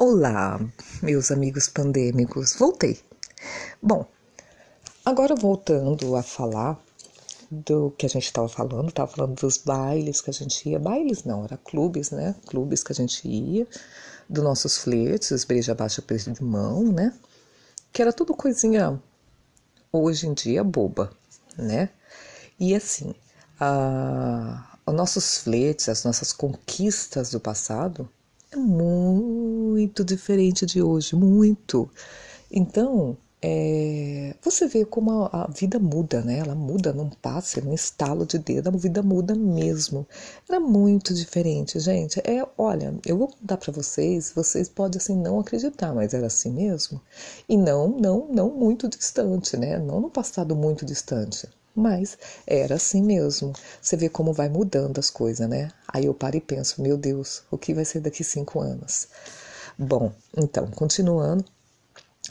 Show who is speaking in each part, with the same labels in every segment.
Speaker 1: Olá, meus amigos pandêmicos, voltei. Bom, agora voltando a falar do que a gente estava falando, estava falando dos bailes que a gente ia, bailes não, era clubes, né? Clubes que a gente ia, dos nossos flertes, beija baixa preço de mão, né? Que era tudo coisinha hoje em dia boba, né? E assim, a, os nossos flertes, as nossas conquistas do passado é muito diferente de hoje, muito. Então, é, você vê como a, a, vida muda, né? Ela muda num passe, num estalo de dedo, a vida muda mesmo. Era muito diferente, gente. É, olha, eu vou contar para vocês, vocês podem assim não acreditar, mas era assim mesmo. E não, não, não muito distante, né? Não no passado muito distante. Mas era assim mesmo. Você vê como vai mudando as coisas, né? Aí eu paro e penso, meu Deus, o que vai ser daqui cinco anos? Bom, então, continuando.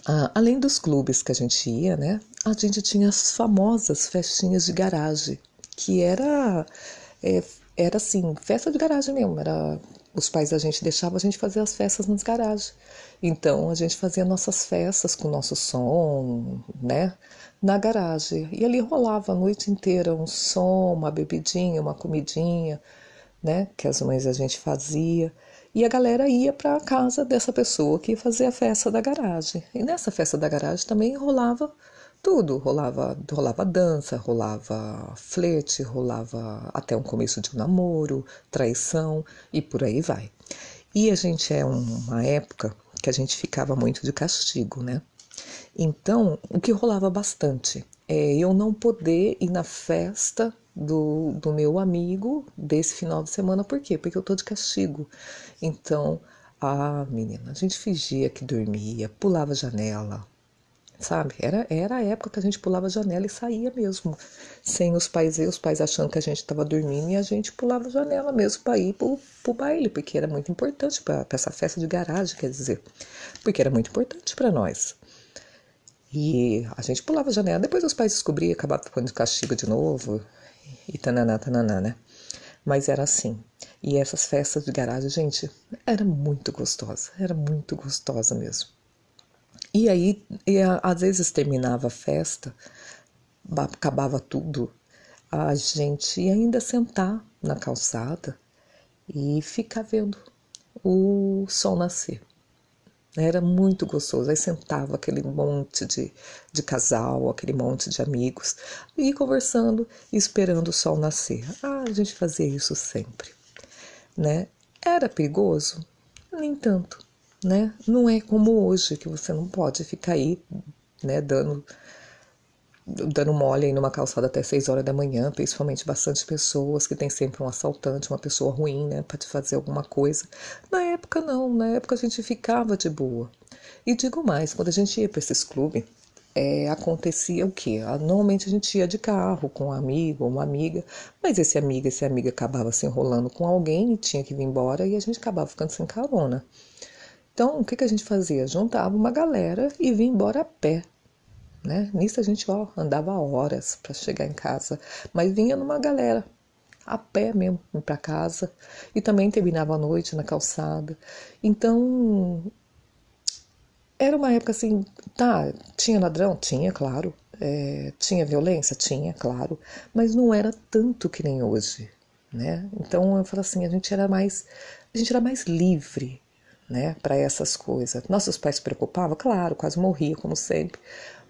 Speaker 1: Ah, além dos clubes que a gente ia, né? A gente tinha as famosas festinhas de garagem, que era, é, era assim, festa de garagem mesmo. Era, os pais da gente deixavam a gente fazer as festas nas garagens. Então a gente fazia nossas festas com nosso som, né? na garagem. E ali rolava a noite inteira um som, uma bebidinha, uma comidinha, né? Que as mães a gente fazia. E a galera ia para a casa dessa pessoa que ia fazer a festa da garagem. E nessa festa da garagem também rolava tudo. Rolava, rolava dança, rolava flerte, rolava até um começo de um namoro, traição e por aí vai. E a gente é uma época que a gente ficava muito de castigo, né? Então, o que rolava bastante é eu não poder ir na festa do, do meu amigo desse final de semana, por quê? Porque eu tô de castigo. Então, a menina, a gente fingia que dormia, pulava janela, sabe? Era, era a época que a gente pulava janela e saía mesmo, sem os pais ver, os pais achando que a gente estava dormindo e a gente pulava janela mesmo para ir pro, pro baile, porque era muito importante para essa festa de garagem, quer dizer, porque era muito importante para nós. E a gente pulava a janela. Depois os pais descobriam e acabavam ficando de castigo de novo. E tananá, tananá, né? Mas era assim. E essas festas de garagem, gente, era muito gostosa. Era muito gostosa mesmo. E aí, e a, às vezes terminava a festa, acabava tudo, a gente ia ainda sentar na calçada e ficar vendo o sol nascer. Era muito gostoso. Aí sentava aquele monte de, de casal, aquele monte de amigos, e conversando esperando o sol nascer. Ah, a gente fazia isso sempre, né? Era perigoso? Nem tanto, né? Não é como hoje, que você não pode ficar aí, né, dando dando mole aí numa calçada até 6 horas da manhã, principalmente bastante pessoas que tem sempre um assaltante, uma pessoa ruim, né, para te fazer alguma coisa. Na época não, na época a gente ficava de boa. E digo mais, quando a gente ia para esses clubes, é, acontecia o quê? Ah, normalmente a gente ia de carro com um amigo ou uma amiga, mas esse amigo, esse amiga acabava se enrolando com alguém e tinha que vir embora e a gente acabava ficando sem carona. Então, o que, que a gente fazia? Juntava uma galera e vinha embora a pé né? Nisso a gente ó, andava horas para chegar em casa, mas vinha numa galera a pé mesmo para casa e também terminava a noite na calçada. Então era uma época assim, tá, tinha ladrão, tinha, claro, é, tinha violência, tinha, claro, mas não era tanto que nem hoje, né? Então eu falo assim, a gente era mais, a gente era mais livre, né, para essas coisas. Nossos pais se preocupavam, claro, quase morria como sempre,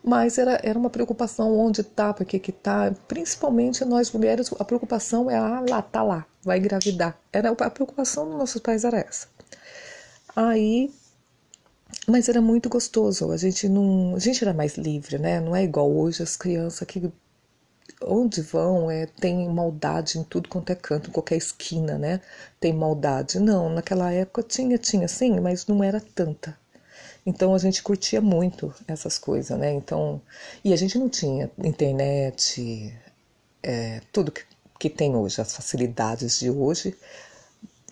Speaker 1: mas era, era uma preocupação onde tá, por que que tá, principalmente nós mulheres, a preocupação é, ah, lá, tá lá, vai engravidar. Era, a preocupação dos nossos pais era essa. Aí, mas era muito gostoso, a gente não, a gente era mais livre, né, não é igual hoje as crianças que onde vão é, tem maldade em tudo quanto é canto, em qualquer esquina, né? Tem maldade. Não, naquela época tinha, tinha sim, mas não era tanta. Então a gente curtia muito essas coisas, né? Então, e a gente não tinha internet, é, tudo que, que tem hoje, as facilidades de hoje,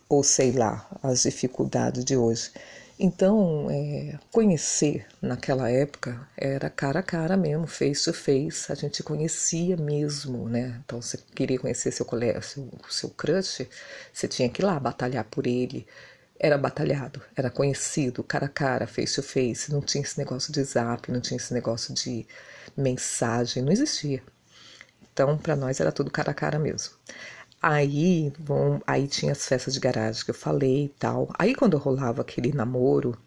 Speaker 1: ou sei lá, as dificuldades de hoje. Então, é, conhecer naquela época era cara a cara mesmo, face to face, a gente conhecia mesmo, né? Então, você queria conhecer seu colega, seu, seu crush, você tinha que ir lá batalhar por ele, era batalhado, era conhecido, cara a cara, face to face, não tinha esse negócio de zap, não tinha esse negócio de mensagem, não existia. Então, para nós era tudo cara a cara mesmo. Aí, bom, aí tinha as festas de garagem que eu falei e tal. Aí quando rolava aquele namoro,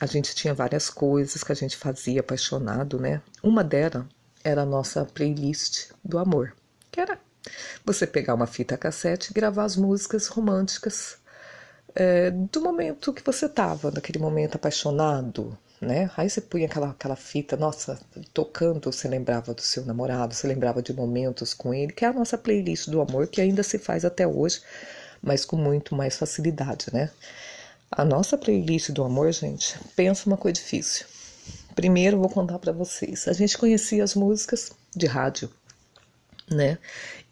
Speaker 1: a gente tinha várias coisas que a gente fazia apaixonado, né? Uma delas era a nossa playlist do amor, que era você pegar uma fita cassete e gravar as músicas românticas é, do momento que você estava, naquele momento apaixonado, né? Aí você punha aquela, aquela fita, nossa, tocando, você lembrava do seu namorado, você lembrava de momentos com ele, que é a nossa playlist do amor, que ainda se faz até hoje, mas com muito mais facilidade, né? A nossa playlist do amor, gente, pensa uma coisa difícil. Primeiro, vou contar para vocês. A gente conhecia as músicas de rádio, né?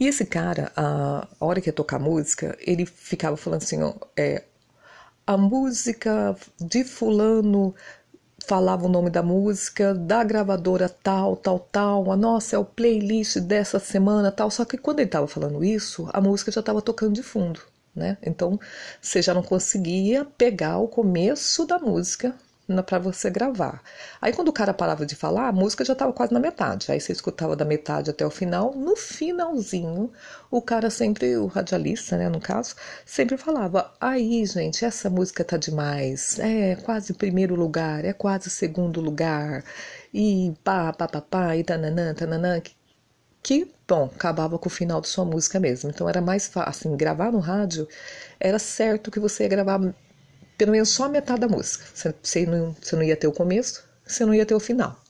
Speaker 1: E esse cara, a hora que ia tocar música, ele ficava falando assim, ó, é, a música de fulano falava o nome da música, da gravadora tal, tal, tal, a nossa é o playlist dessa semana tal. Só que quando ele estava falando isso, a música já estava tocando de fundo, né? Então você já não conseguia pegar o começo da música para você gravar. Aí quando o cara parava de falar, a música já estava quase na metade. Aí você escutava da metade até o final. No finalzinho, o cara sempre, o radialista, né, no caso, sempre falava: "Aí, gente, essa música tá demais. É quase primeiro lugar, é quase segundo lugar." E pá, pá, pá, pá, e tananã, tananã, que, bom, acabava com o final de sua música mesmo. Então era mais fácil, assim, gravar no rádio, era certo que você ia gravar pelo menos só a metade da música. Você não, você não ia ter o começo, você não ia ter o final,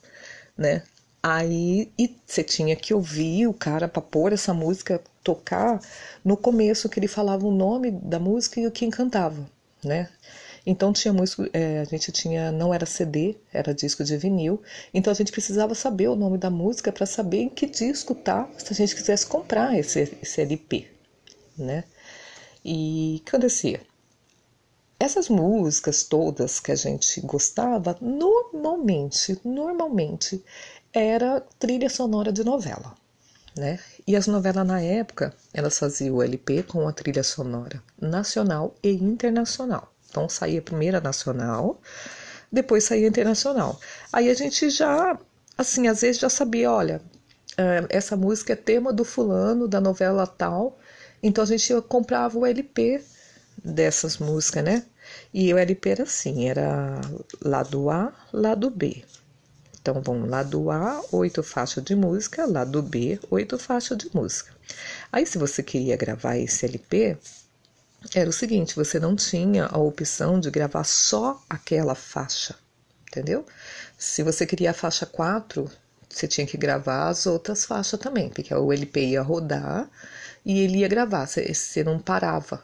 Speaker 1: né? Aí e você tinha que ouvir o cara para pôr essa música, tocar no começo que ele falava o nome da música e o que cantava, né? Então tinha música, é, a gente tinha, não era CD, era disco de vinil, então a gente precisava saber o nome da música para saber em que disco tá, se a gente quisesse comprar esse, esse LP, né? E o que acontecia? Essas músicas todas que a gente gostava, normalmente, normalmente era trilha sonora de novela, né? E as novelas na época, elas faziam o LP com a trilha sonora nacional e internacional. Então saía primeiro nacional, depois saía internacional. Aí a gente já, assim, às vezes já sabia, olha, eh, essa música é tema do fulano, da novela tal. Então a gente comprava o LP dessas músicas, né? E o LP era assim, era lado A, lado B. Então, vamos lado A, oito faixas de música, lado B, oito faixas de música. Aí, se você queria gravar esse LP, era o seguinte, você não tinha a opção de gravar só aquela faixa, entendeu? Se você queria a faixa 4, você tinha que gravar as outras faixas também, porque o LP ia rodar e ele ia gravar, você não parava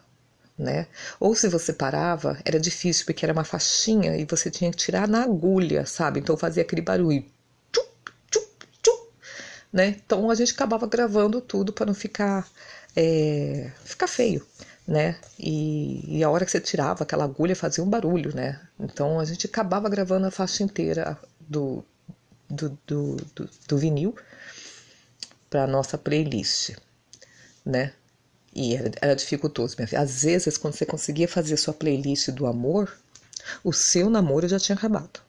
Speaker 1: né? Ou se você parava, era difícil porque era uma faixinha e você tinha que tirar na agulha, sabe? Então fazia aquele barulho. Tchup, tchup, tchup, né? Então a gente acabava gravando tudo para não ficar é, ficar feio, né? E, e, a hora que você tirava aquela agulha fazia um barulho, né? Então a gente acabava gravando a faixa inteira do, do, do, do, do vinil para nossa playlist, né? E era, era dificultoso, minha filha. Às vezes, quando você conseguia fazer sua playlist do amor, o seu namoro já tinha acabado.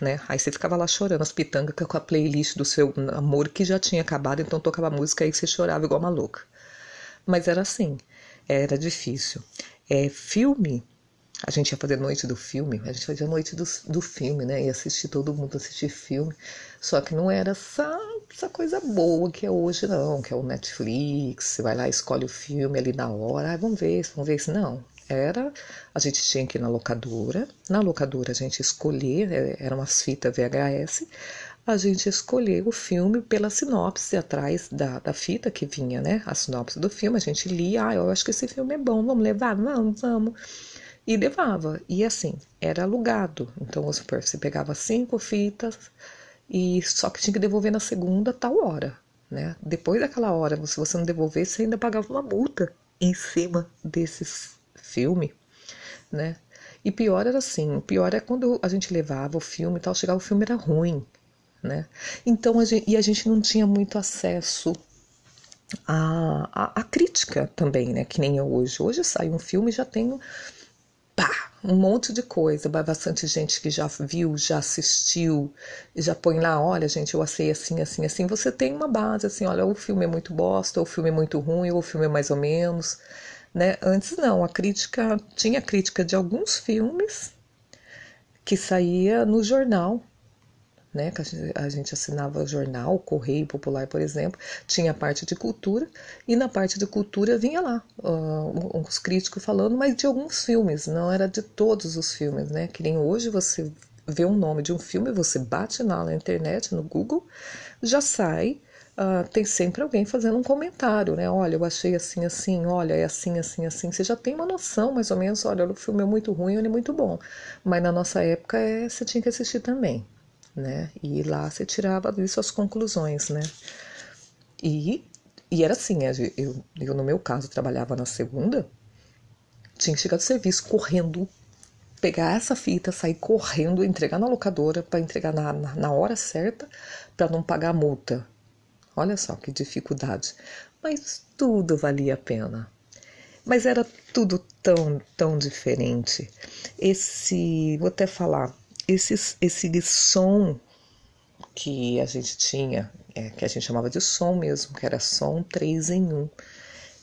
Speaker 1: Né? Aí você ficava lá chorando as pitangas com a playlist do seu namoro que já tinha acabado, então tocava música aí você chorava igual uma louca. Mas era assim, era difícil. É, filme, a gente ia fazer noite do filme, a gente fazia noite do, do filme, né? Ia assistir todo mundo assistir filme. Só que não era essa, essa coisa boa que é hoje, não, que é o Netflix, você vai lá, escolhe o filme ali na hora, ah, vamos ver, vamos ver se não. Era, a gente tinha que ir na locadora, na locadora a gente escolher, é, eram umas fitas VHS, a gente escolher o filme pela sinopse atrás da, da fita que vinha, né? A sinopse do filme, a gente lia, ah, eu acho que esse filme é bom, vamos levar? Vamos, vamos. E levava. E assim, era alugado. Então, você pegava cinco fitas, e só que tinha que devolver na segunda tal hora, né? Depois daquela hora, se você não devolver, você ainda pagava uma multa em cima desses filme, né? E pior era assim, pior é quando a gente levava o filme e tal, chegava o filme era ruim, né? Então a gente, e a gente não tinha muito acesso à, à crítica também, né? Que nem eu hoje. Hoje sai um filme já tenho pá, um monte de coisa, bastante gente que já viu, já assistiu, já põe lá, olha, gente, eu achei assim, assim, assim. Você tem uma base, assim, olha, o filme é muito bosta, ou o filme é muito ruim, ou o filme é mais ou menos, né? Antes não, a crítica, tinha crítica de alguns filmes que saía no jornal, né, que a gente assinava jornal, Correio Popular, por exemplo, tinha a parte de cultura, e na parte de cultura vinha lá uh, uns críticos falando, mas de alguns filmes, não era de todos os filmes, né? Que nem hoje você vê um nome de um filme, você bate na internet, no Google, já sai. Uh, tem sempre alguém fazendo um comentário, né? Olha, eu achei assim, assim, olha, é assim, assim, assim. Você já tem uma noção, mais ou menos, olha, o filme é muito ruim, ele é muito bom. Mas na nossa época, é, você tinha que assistir também né? E lá você tirava disso as conclusões, né? E, e era assim, eu, eu, no meu caso, trabalhava na segunda, tinha que chegar do serviço correndo, pegar essa fita, sair correndo, entregar na locadora para entregar na, na, na hora certa para não pagar a multa. Olha só que dificuldade. Mas tudo valia a pena. Mas era tudo tão, tão diferente. Esse, vou até falar, esse, esse som que a gente tinha, é, que a gente chamava de som mesmo, que era som 3 em 1,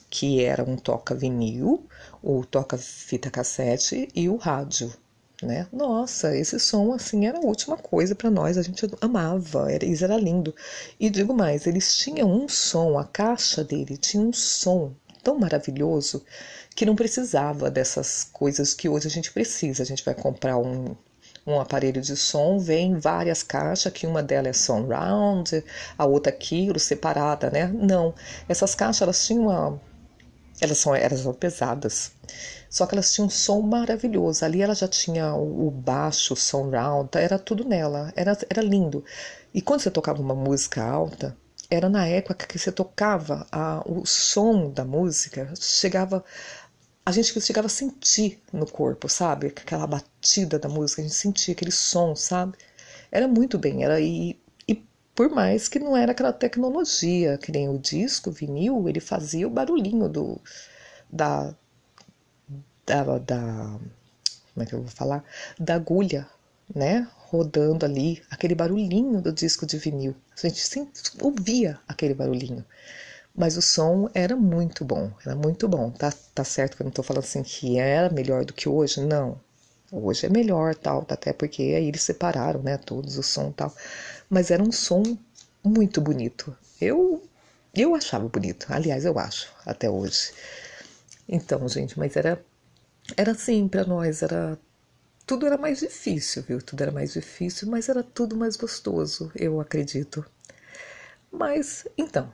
Speaker 1: que era um toca vinil, o toca fita cassete e o rádio. Né? Nossa, esse som assim era a última coisa para nós, a gente amava, era, isso era lindo. E digo mais, eles tinham um som, a caixa dele tinha um som tão maravilhoso que não precisava dessas coisas que hoje a gente precisa. A gente vai comprar um um aparelho de som, vem várias caixas, que uma delas é surround, a outra aquilo, separada, né? Não, essas caixas elas tinham uma, elas são, elas são pesadas, só que elas tinham um som maravilhoso. Ali ela já tinha o, baixo, o surround, era tudo nela, era, era lindo. E quando você tocava uma música alta, era na época que você tocava a, o som da música, chegava a gente chegava a sentir no corpo, sabe? Aquela batida da música, a gente sentia aquele som, sabe? Era muito bem, era e, e por mais que não era aquela tecnologia, que nem o disco, o vinil, ele fazia o barulhinho do da da, da como é que eu vou falar? Da agulha, né? Rodando ali, aquele barulhinho do disco de vinil. A gente sempre ouvia aquele barulhinho. Mas o som era muito bom, era muito bom. Tá, tá certo que eu não estou falando assim que era melhor do que hoje, não. Hoje é melhor, tal, até porque aí eles separaram, né, todos o som tal. Mas era um som muito bonito. Eu eu achava bonito. Aliás, eu acho até hoje. Então, gente, mas era era assim para nós, era tudo era mais difícil, viu? Tudo era mais difícil, mas era tudo mais gostoso, eu acredito. Mas então,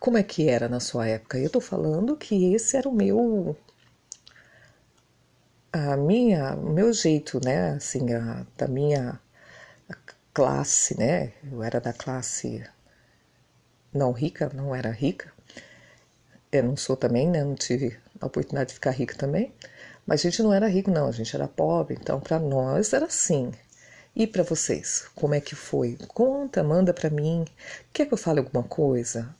Speaker 1: como é que era na sua época? Eu tô falando que esse era o meu a minha, o meu jeito, né, assim, a, da minha classe, né? Eu era da classe não rica, não era rica. Eu não sou também, né? Não tive a oportunidade de ficar rica também. Mas a gente não era rico, não, a gente era pobre. Então, para nós era assim. E para vocês, como é que foi? Conta, manda para mim. Quer que eu fale alguma coisa?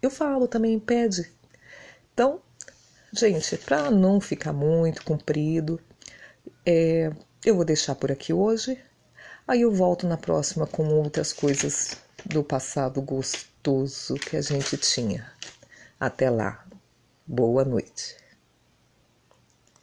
Speaker 1: Eu falo também, pede. Então, gente, para não ficar muito comprido, é, eu vou deixar por aqui hoje. Aí eu volto na próxima com outras coisas do passado gostoso que a gente tinha. Até lá. Boa noite.